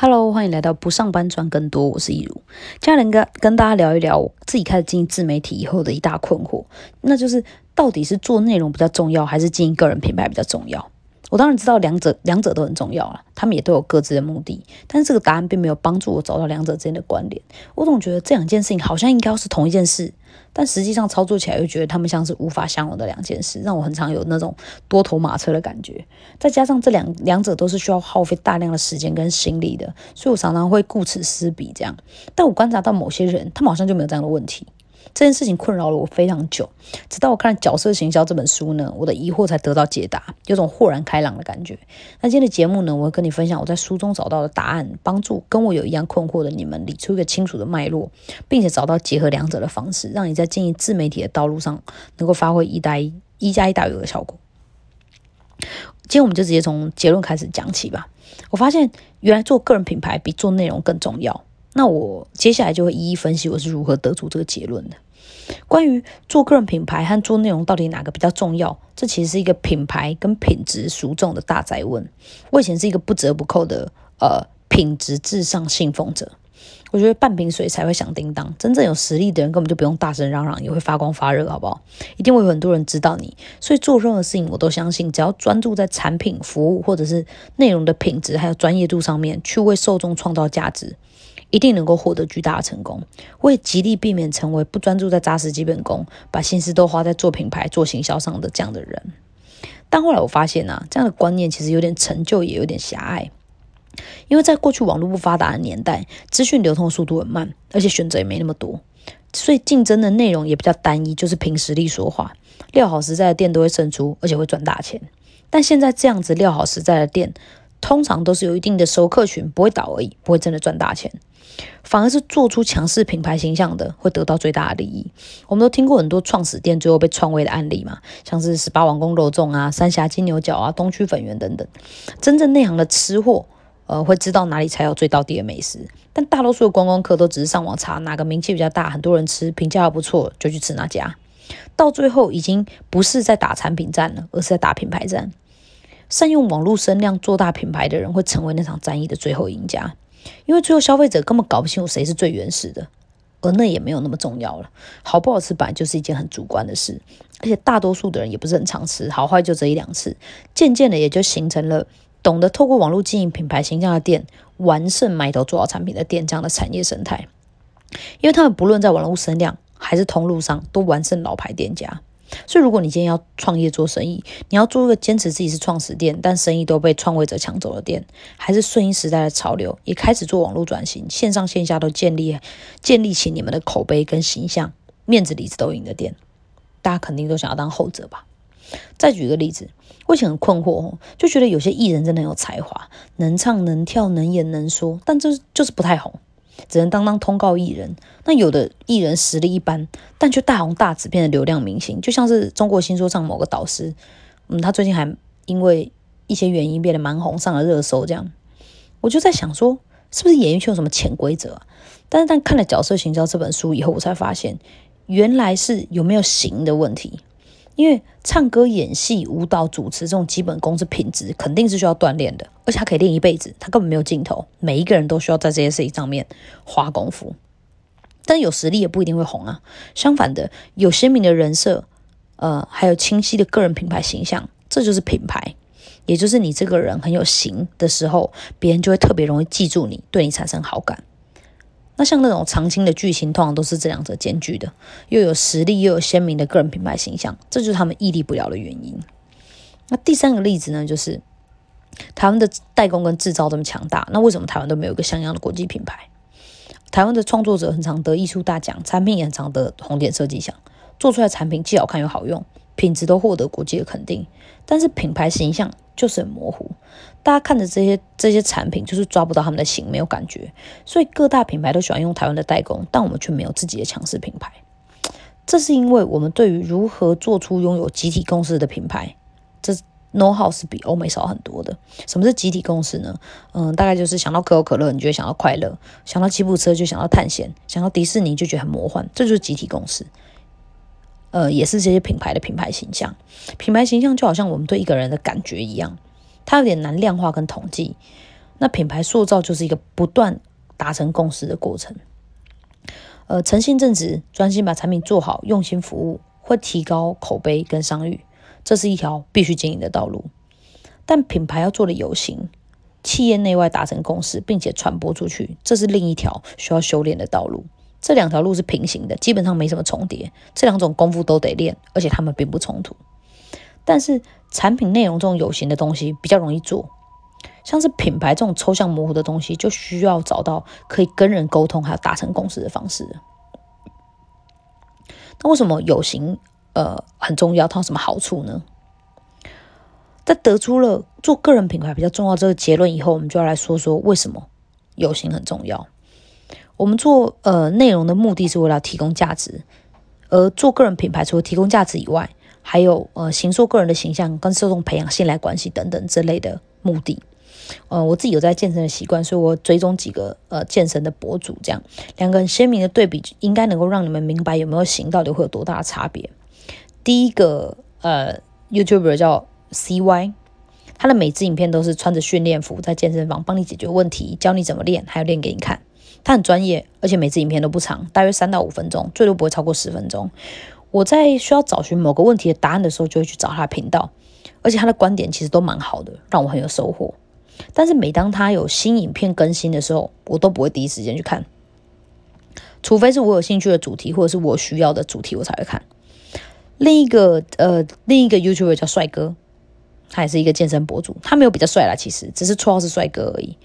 Hello，欢迎来到不上班赚更多，我是易如。今天跟跟大家聊一聊我自己开始经营自媒体以后的一大困惑，那就是到底是做内容比较重要，还是经营个人品牌比较重要？我当然知道两者两者都很重要了，他们也都有各自的目的，但是这个答案并没有帮助我找到两者之间的关联。我总觉得这两件事情好像应该是同一件事，但实际上操作起来又觉得他们像是无法相容的两件事，让我很常有那种多头马车的感觉。再加上这两两者都是需要耗费大量的时间跟心力的，所以我常常会顾此失彼这样。但我观察到某些人，他们好像就没有这样的问题。这件事情困扰了我非常久，直到我看《角色行销》这本书呢，我的疑惑才得到解答，有种豁然开朗的感觉。那今天的节目呢，我会跟你分享我在书中找到的答案，帮助跟我有一样困惑的你们理出一个清楚的脉络，并且找到结合两者的方式，让你在经营自媒体的道路上能够发挥一加一、一加一大于二的效果。今天我们就直接从结论开始讲起吧。我发现原来做个人品牌比做内容更重要。那我接下来就会一一分析我是如何得出这个结论的。关于做个人品牌和做内容到底哪个比较重要，这其实是一个品牌跟品质孰重的大灾问。我以前是一个不折不扣的呃品质至上信奉者。我觉得半瓶水才会响叮当，真正有实力的人根本就不用大声嚷嚷，也会发光发热，好不好？一定会有很多人知道你。所以做任何事情，我都相信，只要专注在产品、服务或者是内容的品质还有专业度上面，去为受众创造价值。一定能够获得巨大的成功。我也极力避免成为不专注在扎实基本功，把心思都花在做品牌、做行销上的这样的人。但后来我发现啊，这样的观念其实有点陈旧，也有点狭隘。因为在过去网络不发达的年代，资讯流通速度很慢，而且选择也没那么多，所以竞争的内容也比较单一，就是凭实力说话。料好实在的店都会胜出，而且会赚大钱。但现在这样子料好实在的店，通常都是有一定的熟客群，不会倒而已，不会真的赚大钱。反而是做出强势品牌形象的，会得到最大的利益。我们都听过很多创始店最后被创威的案例嘛，像是十八王宫肉粽啊、三峡金牛角啊、东区粉圆等等。真正内行的吃货，呃，会知道哪里才有最到底的美食。但大多数的观光客都只是上网查哪个名气比较大、很多人吃、评价还不错，就去吃那家。到最后已经不是在打产品战了，而是在打品牌战。善用网络声量做大品牌的人，会成为那场战役的最后赢家。因为最后消费者根本搞不清楚谁是最原始的，而那也没有那么重要了。好不好吃本来就是一件很主观的事，而且大多数的人也不是很常吃，好坏就这一两次。渐渐的也就形成了懂得透过网络经营品牌形象的店，完胜埋头做好产品的店这样的产业生态。因为他们不论在网络声量还是通路上，都完胜老牌店家。所以，如果你今天要创业做生意，你要做一个坚持自己是创始店，但生意都被创业者抢走的店，还是顺应时代的潮流，也开始做网络转型，线上线下都建立建立起你们的口碑跟形象，面子里子都赢的店，大家肯定都想要当后者吧？再举个例子，我以前很困惑哦，就觉得有些艺人真的很有才华，能唱能跳能演能说，但就是就是不太红。只能当当通告艺人，那有的艺人实力一般，但却大红大紫，变成流量明星，就像是中国新说唱某个导师，嗯，他最近还因为一些原因变得蛮红，上了热搜。这样，我就在想说，是不是演艺圈有什么潜规则？但是，但看了《角色行销》这本书以后，我才发现，原来是有没有型的问题。因为唱歌、演戏、舞蹈、主持这种基本功是品质，肯定是需要锻炼的，而且他可以练一辈子，他根本没有尽头。每一个人都需要在这些事情上面花功夫，但有实力也不一定会红啊。相反的，有鲜明的人设，呃，还有清晰的个人品牌形象，这就是品牌，也就是你这个人很有型的时候，别人就会特别容易记住你，对你产生好感。那像那种长青的剧情，通常都是这两者兼具的，又有实力又有鲜明的个人品牌形象，这就是他们屹立不了的原因。那第三个例子呢，就是台湾的代工跟制造这么强大，那为什么台湾都没有一个像样的国际品牌？台湾的创作者很常得艺术大奖，产品也很常得红点设计奖，做出来产品既好看又好用，品质都获得国际的肯定，但是品牌形象。就是很模糊，大家看着这些这些产品，就是抓不到他们的型，没有感觉。所以各大品牌都喜欢用台湾的代工，但我们却没有自己的强势品牌。这是因为我们对于如何做出拥有集体共识的品牌，这 know how 是比欧美少很多的。什么是集体共识呢？嗯，大概就是想到可口可乐，你就会想到快乐；想到吉普车就想到探险；想到迪士尼就觉得很魔幻。这就是集体共识。呃，也是这些品牌的品牌形象，品牌形象就好像我们对一个人的感觉一样，它有点难量化跟统计。那品牌塑造就是一个不断达成共识的过程。呃，诚信正直，专心把产品做好，用心服务，会提高口碑跟商誉，这是一条必须经营的道路。但品牌要做的有形，企业内外达成共识，并且传播出去，这是另一条需要修炼的道路。这两条路是平行的，基本上没什么重叠。这两种功夫都得练，而且他们并不冲突。但是产品内容这种有形的东西比较容易做。像是品牌这种抽象模糊的东西，就需要找到可以跟人沟通还有达成共识的方式。那为什么有形呃很重要？它有什么好处呢？在得出了做个人品牌比较重要这个结论以后，我们就要来说说为什么有形很重要。我们做呃内容的目的是为了提供价值，而做个人品牌除了提供价值以外，还有呃形塑个人的形象跟受众培养信赖关系等等之类的目的。呃，我自己有在健身的习惯，所以我追踪几个呃健身的博主，这样两个很鲜明的对比，应该能够让你们明白有没有型到底会有多大的差别。第一个呃，YouTuber 叫 CY，他的每支影片都是穿着训练服在健身房帮你解决问题，教你怎么练，还有练给你看。他很专业，而且每支影片都不长，大约三到五分钟，最多不会超过十分钟。我在需要找寻某个问题的答案的时候，就会去找他的频道，而且他的观点其实都蛮好的，让我很有收获。但是每当他有新影片更新的时候，我都不会第一时间去看，除非是我有兴趣的主题或者是我需要的主题，我才会看。另一个呃，另一个 YouTuber 叫帅哥，他也是一个健身博主，他没有比较帅啦，其实只是绰号是帅哥而已。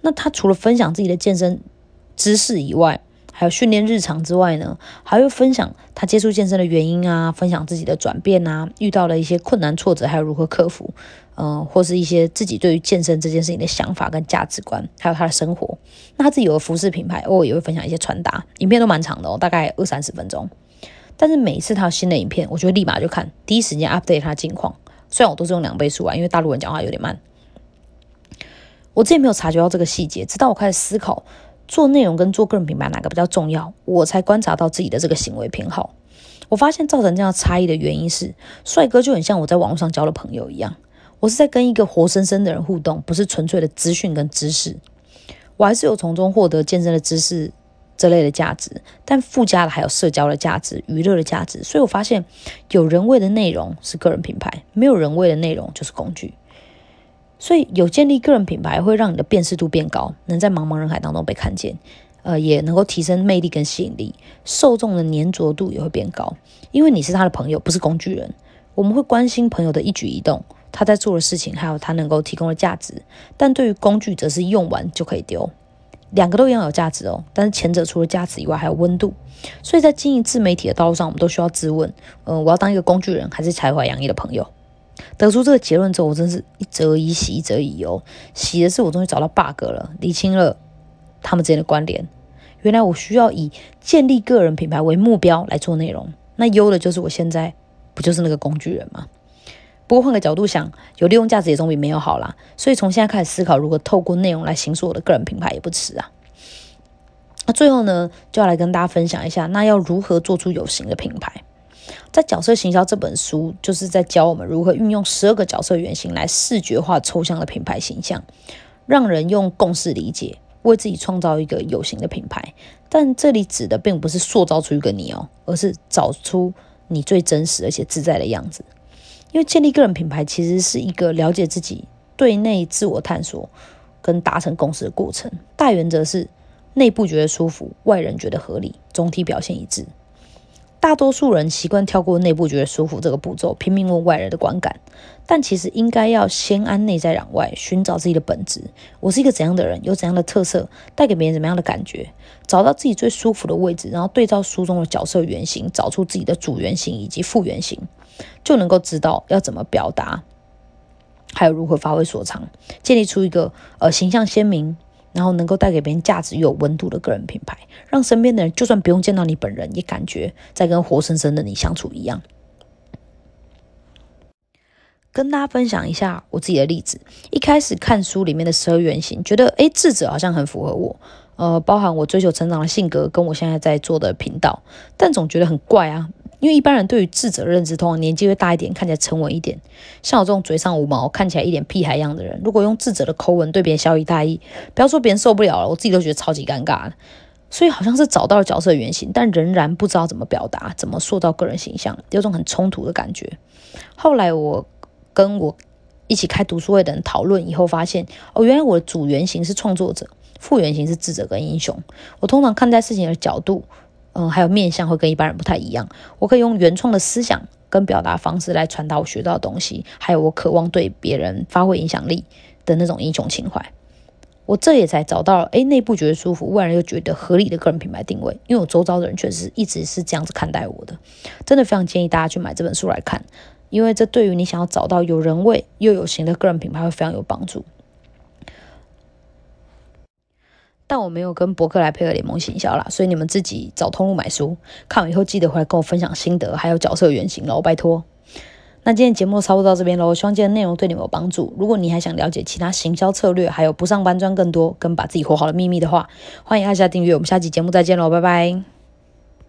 那他除了分享自己的健身知识以外，还有训练日常之外呢，还会分享他接触健身的原因啊，分享自己的转变啊，遇到了一些困难挫折，还有如何克服，嗯，或是一些自己对于健身这件事情的想法跟价值观，还有他的生活。那他自己有个服饰品牌，偶尔也会分享一些穿搭，影片都蛮长的哦，大概二三十分钟。但是每一次他有新的影片，我就会立马就看，第一时间 update 他的近况。虽然我都是用两倍速啊，因为大陆人讲话有点慢。我之前没有察觉到这个细节，直到我开始思考。做内容跟做个人品牌哪个比较重要？我才观察到自己的这个行为偏好。我发现造成这样差异的原因是，帅哥就很像我在网络上交的朋友一样，我是在跟一个活生生的人互动，不是纯粹的资讯跟知识。我还是有从中获得健身的知识这类的价值，但附加的还有社交的价值、娱乐的价值。所以我发现，有人味的内容是个人品牌，没有人味的内容就是工具。所以有建立个人品牌，会让你的辨识度变高，能在茫茫人海当中被看见，呃，也能够提升魅力跟吸引力，受众的粘着度也会变高，因为你是他的朋友，不是工具人。我们会关心朋友的一举一动，他在做的事情，还有他能够提供的价值。但对于工具，则是用完就可以丢。两个都一样有价值哦，但是前者除了价值以外，还有温度。所以在经营自媒体的道路上，我们都需要自问：嗯，我要当一个工具人，还是才华洋溢的朋友？得出这个结论之后，我真是一则以喜，一则以忧。喜的是我终于找到 bug 了，理清了他们之间的关联。原来我需要以建立个人品牌为目标来做内容。那忧的就是我现在不就是那个工具人吗？不过换个角度想，有利用价值也总比没有好啦。所以从现在开始思考，如何透过内容来形塑我的个人品牌也不迟啊。那最后呢，就要来跟大家分享一下，那要如何做出有形的品牌？在角色行销这本书，就是在教我们如何运用十二个角色原型来视觉化抽象的品牌形象，让人用共识理解，为自己创造一个有形的品牌。但这里指的并不是塑造出一个你哦，而是找出你最真实而且自在的样子。因为建立个人品牌其实是一个了解自己、对内自我探索跟达成共识的过程。大原则是内部觉得舒服，外人觉得合理，总体表现一致。大多数人习惯跳过内部觉得舒服这个步骤，拼命问外人的观感。但其实应该要先安内在攘外，寻找自己的本质。我是一个怎样的人，有怎样的特色，带给别人怎么样的感觉？找到自己最舒服的位置，然后对照书中的角色原型，找出自己的主原型以及副原型，就能够知道要怎么表达，还有如何发挥所长，建立出一个呃形象鲜明。然后能够带给别人价值又有温度的个人品牌，让身边的人就算不用见到你本人，也感觉在跟活生生的你相处一样。跟大家分享一下我自己的例子。一开始看书里面的十二原型，觉得诶智者好像很符合我，呃，包含我追求成长的性格，跟我现在在做的频道，但总觉得很怪啊。因为一般人对于智者认知，通常年纪会大一点，看起来沉稳一点。像我这种嘴上无毛、看起来一点屁孩样的人，如果用智者的口吻对别人小以大义，不要说别人受不了了，我自己都觉得超级尴尬。所以好像是找到了角色原型，但仍然不知道怎么表达、怎么塑造个人形象，有种很冲突的感觉。后来我跟我一起开读书会的人讨论以后，发现哦，原来我的主原型是创作者，副原型是智者跟英雄。我通常看待事情的角度。嗯，还有面相会跟一般人不太一样。我可以用原创的思想跟表达方式来传达我学到的东西，还有我渴望对别人发挥影响力的那种英雄情怀。我这也才找到了，哎，内部觉得舒服，外人又觉得合理的个人品牌定位。因为我周遭的人确实一直是这样子看待我的，真的非常建议大家去买这本书来看，因为这对于你想要找到有人味又有型的个人品牌会非常有帮助。但我没有跟博客来配合联盟行销啦，所以你们自己找通路买书，看完以后记得回来跟我分享心得，还有角色原型喽，拜托。那今天节目差不多到这边喽，希望今天内容对你们有帮助。如果你还想了解其他行销策略，还有不上班赚更多跟把自己活好的秘密的话，欢迎按下订阅。我们下期节目再见喽，拜拜。